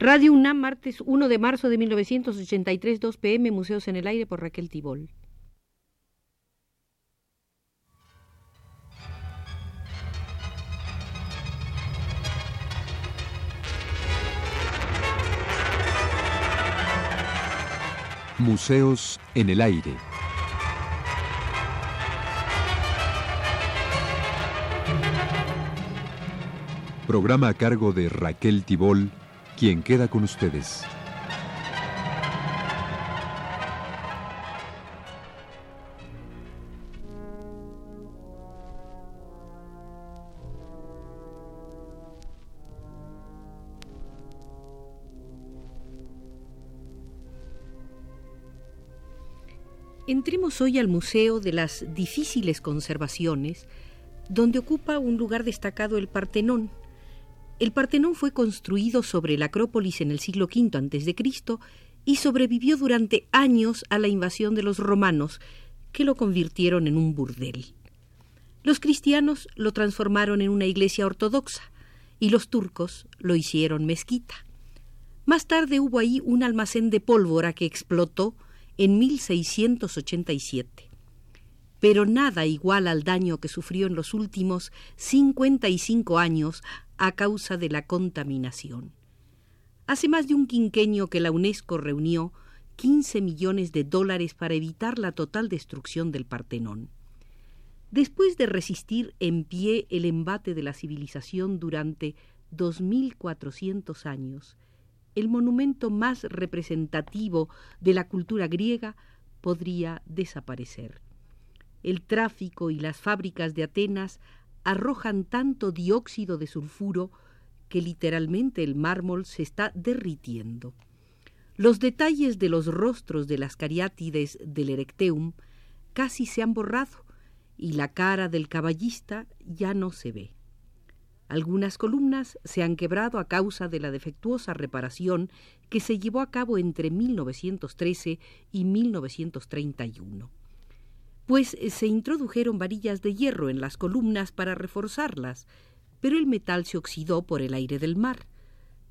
Radio UNAM, martes 1 de marzo de 1983, 2 pm, Museos en el Aire por Raquel Tibol. Museos en el Aire. Programa a cargo de Raquel Tibol, quien queda con ustedes. Entremos hoy al Museo de las Difíciles Conservaciones, donde ocupa un lugar destacado el Partenón, el Partenón fue construido sobre la Acrópolis en el siglo V a.C. y sobrevivió durante años a la invasión de los romanos, que lo convirtieron en un burdel. Los cristianos lo transformaron en una iglesia ortodoxa y los turcos lo hicieron mezquita. Más tarde hubo ahí un almacén de pólvora que explotó en 1687. Pero nada igual al daño que sufrió en los últimos 55 años a causa de la contaminación. Hace más de un quinquenio que la UNESCO reunió 15 millones de dólares para evitar la total destrucción del Partenón. Después de resistir en pie el embate de la civilización durante 2.400 años, el monumento más representativo de la cultura griega podría desaparecer. El tráfico y las fábricas de Atenas arrojan tanto dióxido de sulfuro que literalmente el mármol se está derritiendo. Los detalles de los rostros de las cariátides del Erecteum casi se han borrado y la cara del caballista ya no se ve. Algunas columnas se han quebrado a causa de la defectuosa reparación que se llevó a cabo entre 1913 y 1931 pues eh, se introdujeron varillas de hierro en las columnas para reforzarlas, pero el metal se oxidó por el aire del mar.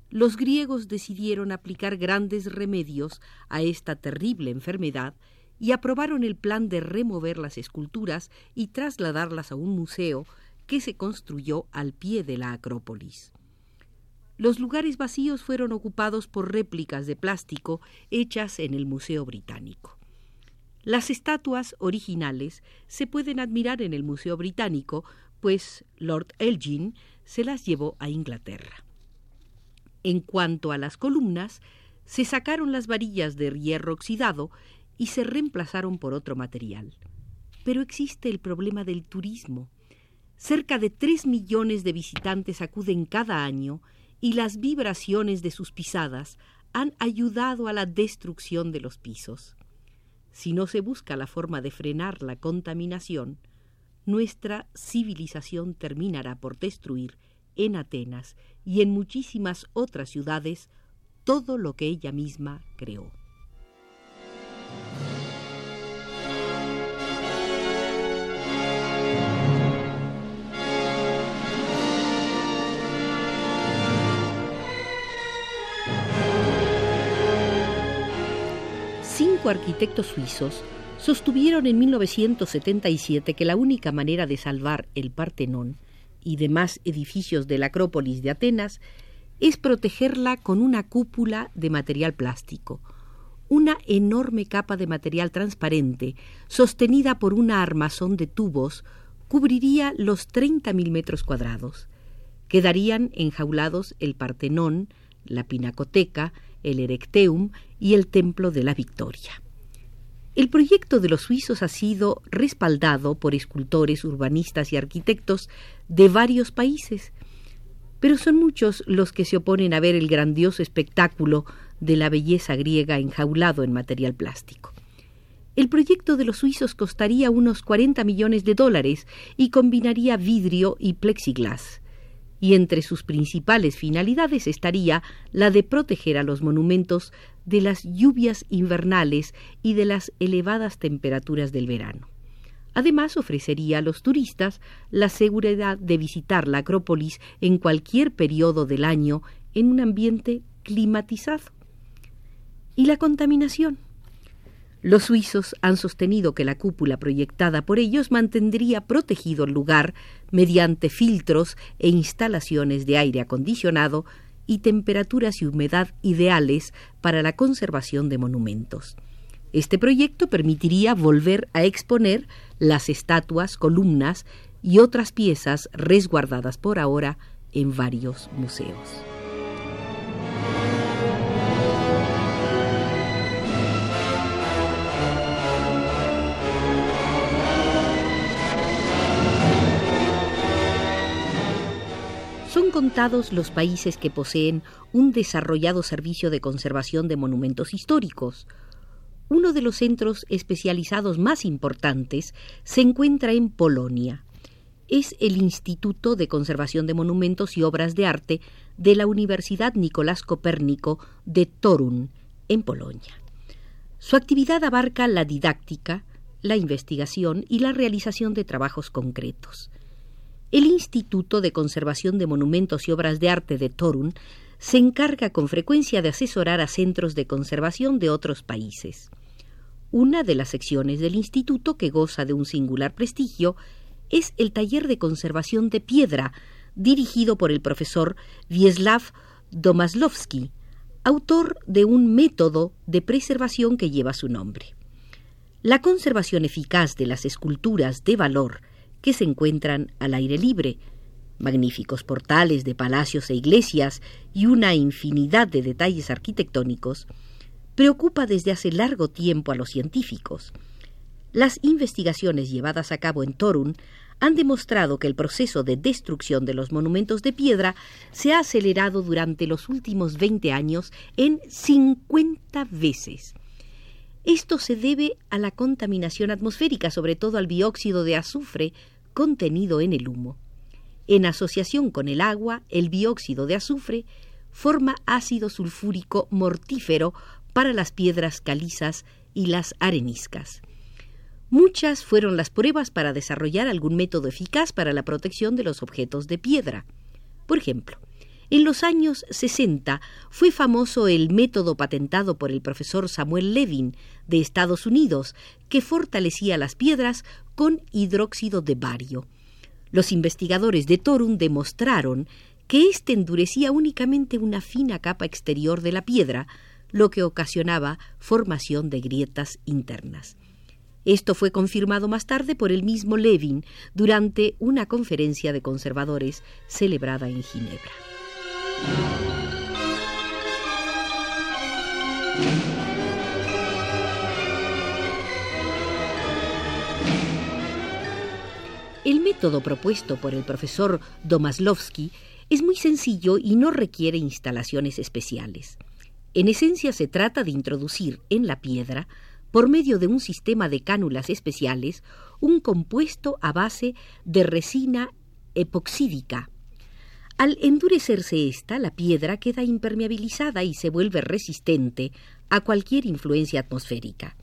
Los griegos decidieron aplicar grandes remedios a esta terrible enfermedad y aprobaron el plan de remover las esculturas y trasladarlas a un museo que se construyó al pie de la Acrópolis. Los lugares vacíos fueron ocupados por réplicas de plástico hechas en el Museo Británico. Las estatuas originales se pueden admirar en el Museo Británico, pues Lord Elgin se las llevó a Inglaterra. En cuanto a las columnas, se sacaron las varillas de hierro oxidado y se reemplazaron por otro material. Pero existe el problema del turismo. Cerca de tres millones de visitantes acuden cada año y las vibraciones de sus pisadas han ayudado a la destrucción de los pisos si no se busca la forma de frenar la contaminación, nuestra civilización terminará por destruir en Atenas y en muchísimas otras ciudades todo lo que ella misma creó. Arquitectos suizos sostuvieron en 1977 que la única manera de salvar el Partenón y demás edificios de la Acrópolis de Atenas es protegerla con una cúpula de material plástico, una enorme capa de material transparente sostenida por una armazón de tubos cubriría los 30.000 metros cuadrados. Quedarían enjaulados el Partenón, la Pinacoteca, el Erecteum y el Templo de la Victoria. El proyecto de los suizos ha sido respaldado por escultores, urbanistas y arquitectos de varios países, pero son muchos los que se oponen a ver el grandioso espectáculo de la belleza griega enjaulado en material plástico. El proyecto de los suizos costaría unos 40 millones de dólares y combinaría vidrio y plexiglas y entre sus principales finalidades estaría la de proteger a los monumentos de las lluvias invernales y de las elevadas temperaturas del verano. Además, ofrecería a los turistas la seguridad de visitar la Acrópolis en cualquier periodo del año en un ambiente climatizado. ¿Y la contaminación? Los suizos han sostenido que la cúpula proyectada por ellos mantendría protegido el lugar mediante filtros e instalaciones de aire acondicionado y temperaturas y humedad ideales para la conservación de monumentos. Este proyecto permitiría volver a exponer las estatuas, columnas y otras piezas resguardadas por ahora en varios museos. Son contados los países que poseen un desarrollado servicio de conservación de monumentos históricos. Uno de los centros especializados más importantes se encuentra en Polonia. Es el Instituto de Conservación de Monumentos y Obras de Arte de la Universidad Nicolás Copérnico de Torun, en Polonia. Su actividad abarca la didáctica, la investigación y la realización de trabajos concretos. El Instituto de Conservación de Monumentos y Obras de Arte de Torun se encarga con frecuencia de asesorar a centros de conservación de otros países. Una de las secciones del instituto que goza de un singular prestigio es el taller de conservación de piedra, dirigido por el profesor Wieslaw Domaslovsky, autor de un método de preservación que lleva su nombre. La conservación eficaz de las esculturas de valor que se encuentran al aire libre, magníficos portales de palacios e iglesias y una infinidad de detalles arquitectónicos, preocupa desde hace largo tiempo a los científicos. Las investigaciones llevadas a cabo en Torun han demostrado que el proceso de destrucción de los monumentos de piedra se ha acelerado durante los últimos 20 años en 50 veces. Esto se debe a la contaminación atmosférica, sobre todo al dióxido de azufre contenido en el humo. En asociación con el agua, el dióxido de azufre forma ácido sulfúrico mortífero para las piedras calizas y las areniscas. Muchas fueron las pruebas para desarrollar algún método eficaz para la protección de los objetos de piedra. Por ejemplo, en los años 60 fue famoso el método patentado por el profesor Samuel Levin de Estados Unidos, que fortalecía las piedras con hidróxido de bario. Los investigadores de Torun demostraron que éste endurecía únicamente una fina capa exterior de la piedra, lo que ocasionaba formación de grietas internas. Esto fue confirmado más tarde por el mismo Levin durante una conferencia de conservadores celebrada en Ginebra. El método propuesto por el profesor Domaslovsky es muy sencillo y no requiere instalaciones especiales. En esencia se trata de introducir en la piedra, por medio de un sistema de cánulas especiales, un compuesto a base de resina epoxídica al endurecerse esta, la piedra queda impermeabilizada y se vuelve resistente a cualquier influencia atmosférica.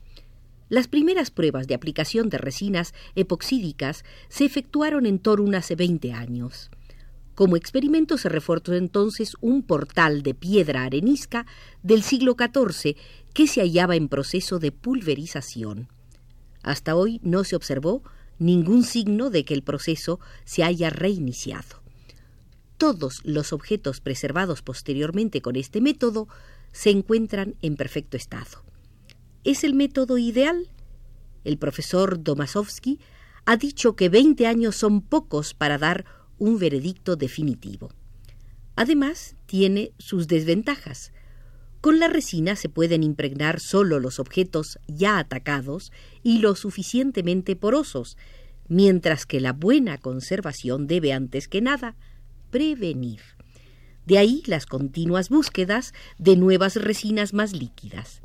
Las primeras pruebas de aplicación de resinas epoxídicas se efectuaron en Torun hace 20 años. Como experimento se reforzó entonces un portal de piedra arenisca del siglo XIV que se hallaba en proceso de pulverización. Hasta hoy no se observó ningún signo de que el proceso se haya reiniciado todos los objetos preservados posteriormente con este método se encuentran en perfecto estado. ¿Es el método ideal? El profesor Domasowski ha dicho que 20 años son pocos para dar un veredicto definitivo. Además, tiene sus desventajas. Con la resina se pueden impregnar solo los objetos ya atacados y lo suficientemente porosos, mientras que la buena conservación debe antes que nada prevenir. De ahí las continuas búsquedas de nuevas resinas más líquidas.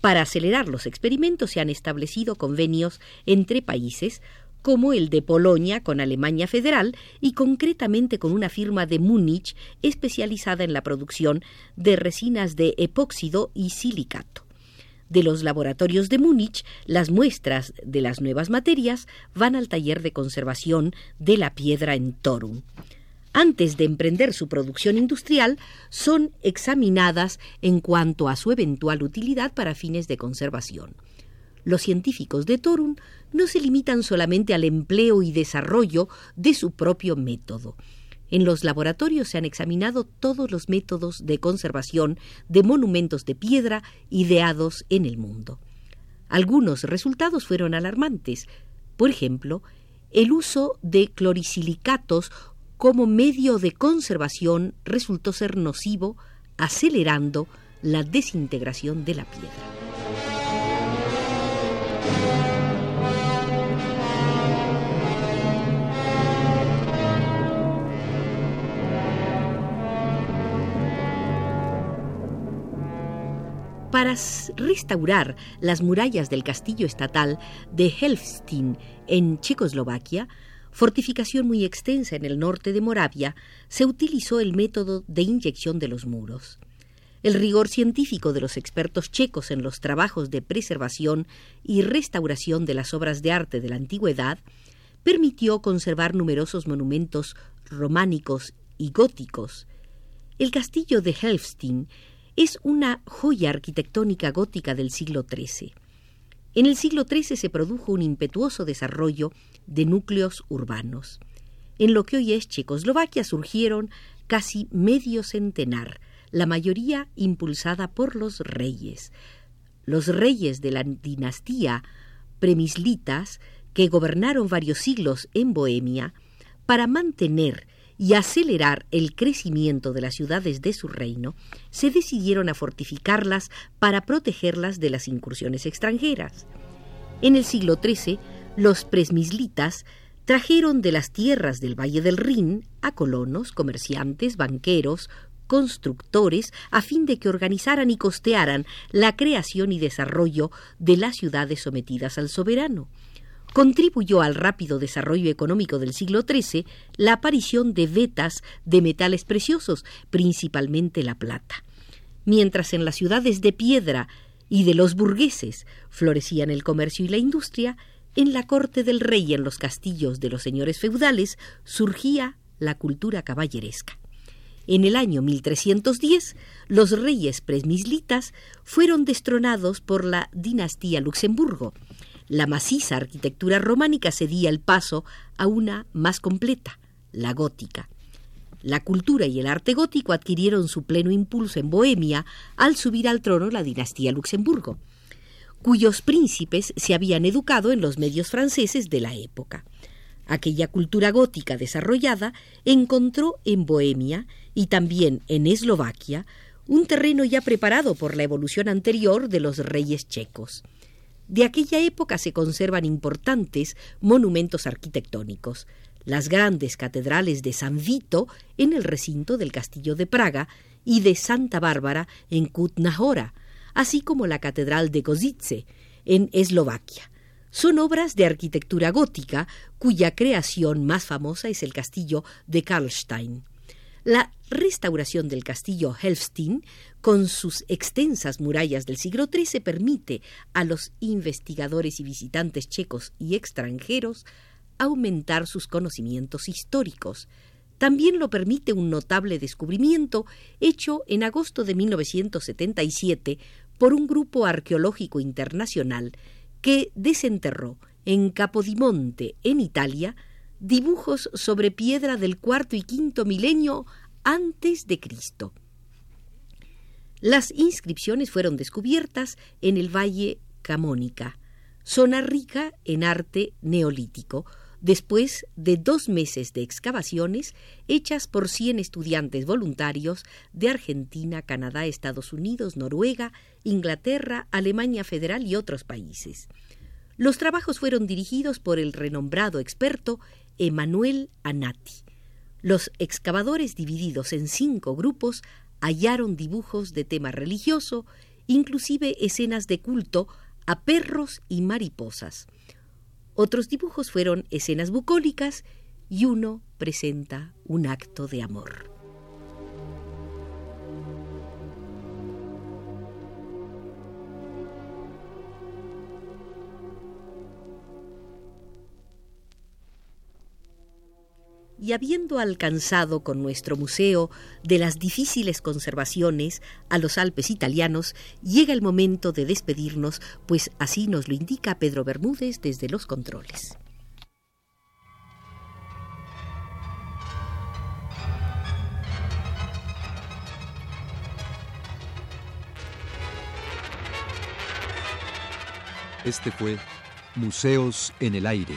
Para acelerar los experimentos se han establecido convenios entre países como el de Polonia con Alemania Federal y concretamente con una firma de Múnich especializada en la producción de resinas de epóxido y silicato. De los laboratorios de Múnich, las muestras de las nuevas materias van al taller de conservación de la piedra en Torun. Antes de emprender su producción industrial, son examinadas en cuanto a su eventual utilidad para fines de conservación. Los científicos de Torun no se limitan solamente al empleo y desarrollo de su propio método. En los laboratorios se han examinado todos los métodos de conservación de monumentos de piedra ideados en el mundo. Algunos resultados fueron alarmantes. Por ejemplo, el uso de clorosilicatos como medio de conservación resultó ser nocivo, acelerando la desintegración de la piedra. para restaurar las murallas del castillo estatal de Helfstin en Checoslovaquia, fortificación muy extensa en el norte de Moravia, se utilizó el método de inyección de los muros. El rigor científico de los expertos checos en los trabajos de preservación y restauración de las obras de arte de la antigüedad permitió conservar numerosos monumentos románicos y góticos. El castillo de Helfstin es una joya arquitectónica gótica del siglo XIII. En el siglo XIII se produjo un impetuoso desarrollo de núcleos urbanos. En lo que hoy es Checoslovaquia surgieron casi medio centenar, la mayoría impulsada por los reyes. Los reyes de la dinastía premislitas, que gobernaron varios siglos en Bohemia, para mantener y acelerar el crecimiento de las ciudades de su reino, se decidieron a fortificarlas para protegerlas de las incursiones extranjeras. En el siglo XIII, los presmislitas trajeron de las tierras del Valle del Rin a colonos, comerciantes, banqueros, constructores, a fin de que organizaran y costearan la creación y desarrollo de las ciudades sometidas al soberano contribuyó al rápido desarrollo económico del siglo XIII la aparición de vetas de metales preciosos, principalmente la plata. Mientras en las ciudades de piedra y de los burgueses florecían el comercio y la industria, en la corte del rey y en los castillos de los señores feudales surgía la cultura caballeresca. En el año 1310, los reyes presmislitas fueron destronados por la dinastía Luxemburgo la maciza arquitectura románica cedía el paso a una más completa, la gótica. La cultura y el arte gótico adquirieron su pleno impulso en Bohemia al subir al trono la dinastía Luxemburgo, cuyos príncipes se habían educado en los medios franceses de la época. Aquella cultura gótica desarrollada encontró en Bohemia y también en Eslovaquia un terreno ya preparado por la evolución anterior de los reyes checos. De aquella época se conservan importantes monumentos arquitectónicos, las grandes catedrales de San Vito en el recinto del Castillo de Praga y de Santa Bárbara en Kutna así como la Catedral de Kozice en Eslovaquia. Son obras de arquitectura gótica cuya creación más famosa es el castillo de Karlstein. La restauración del castillo Helfstein, con sus extensas murallas del siglo XIII, permite a los investigadores y visitantes checos y extranjeros aumentar sus conocimientos históricos. También lo permite un notable descubrimiento hecho en agosto de 1977 por un grupo arqueológico internacional que desenterró en Capodimonte, en Italia, dibujos sobre piedra del cuarto y quinto milenio antes de Cristo. Las inscripciones fueron descubiertas en el Valle Camónica, zona rica en arte neolítico, después de dos meses de excavaciones hechas por 100 estudiantes voluntarios de Argentina, Canadá, Estados Unidos, Noruega, Inglaterra, Alemania Federal y otros países. Los trabajos fueron dirigidos por el renombrado experto Emanuel Anati. Los excavadores, divididos en cinco grupos, hallaron dibujos de tema religioso, inclusive escenas de culto a perros y mariposas. Otros dibujos fueron escenas bucólicas y uno presenta un acto de amor. Y habiendo alcanzado con nuestro museo de las difíciles conservaciones a los Alpes italianos, llega el momento de despedirnos, pues así nos lo indica Pedro Bermúdez desde los controles. Este fue Museos en el Aire.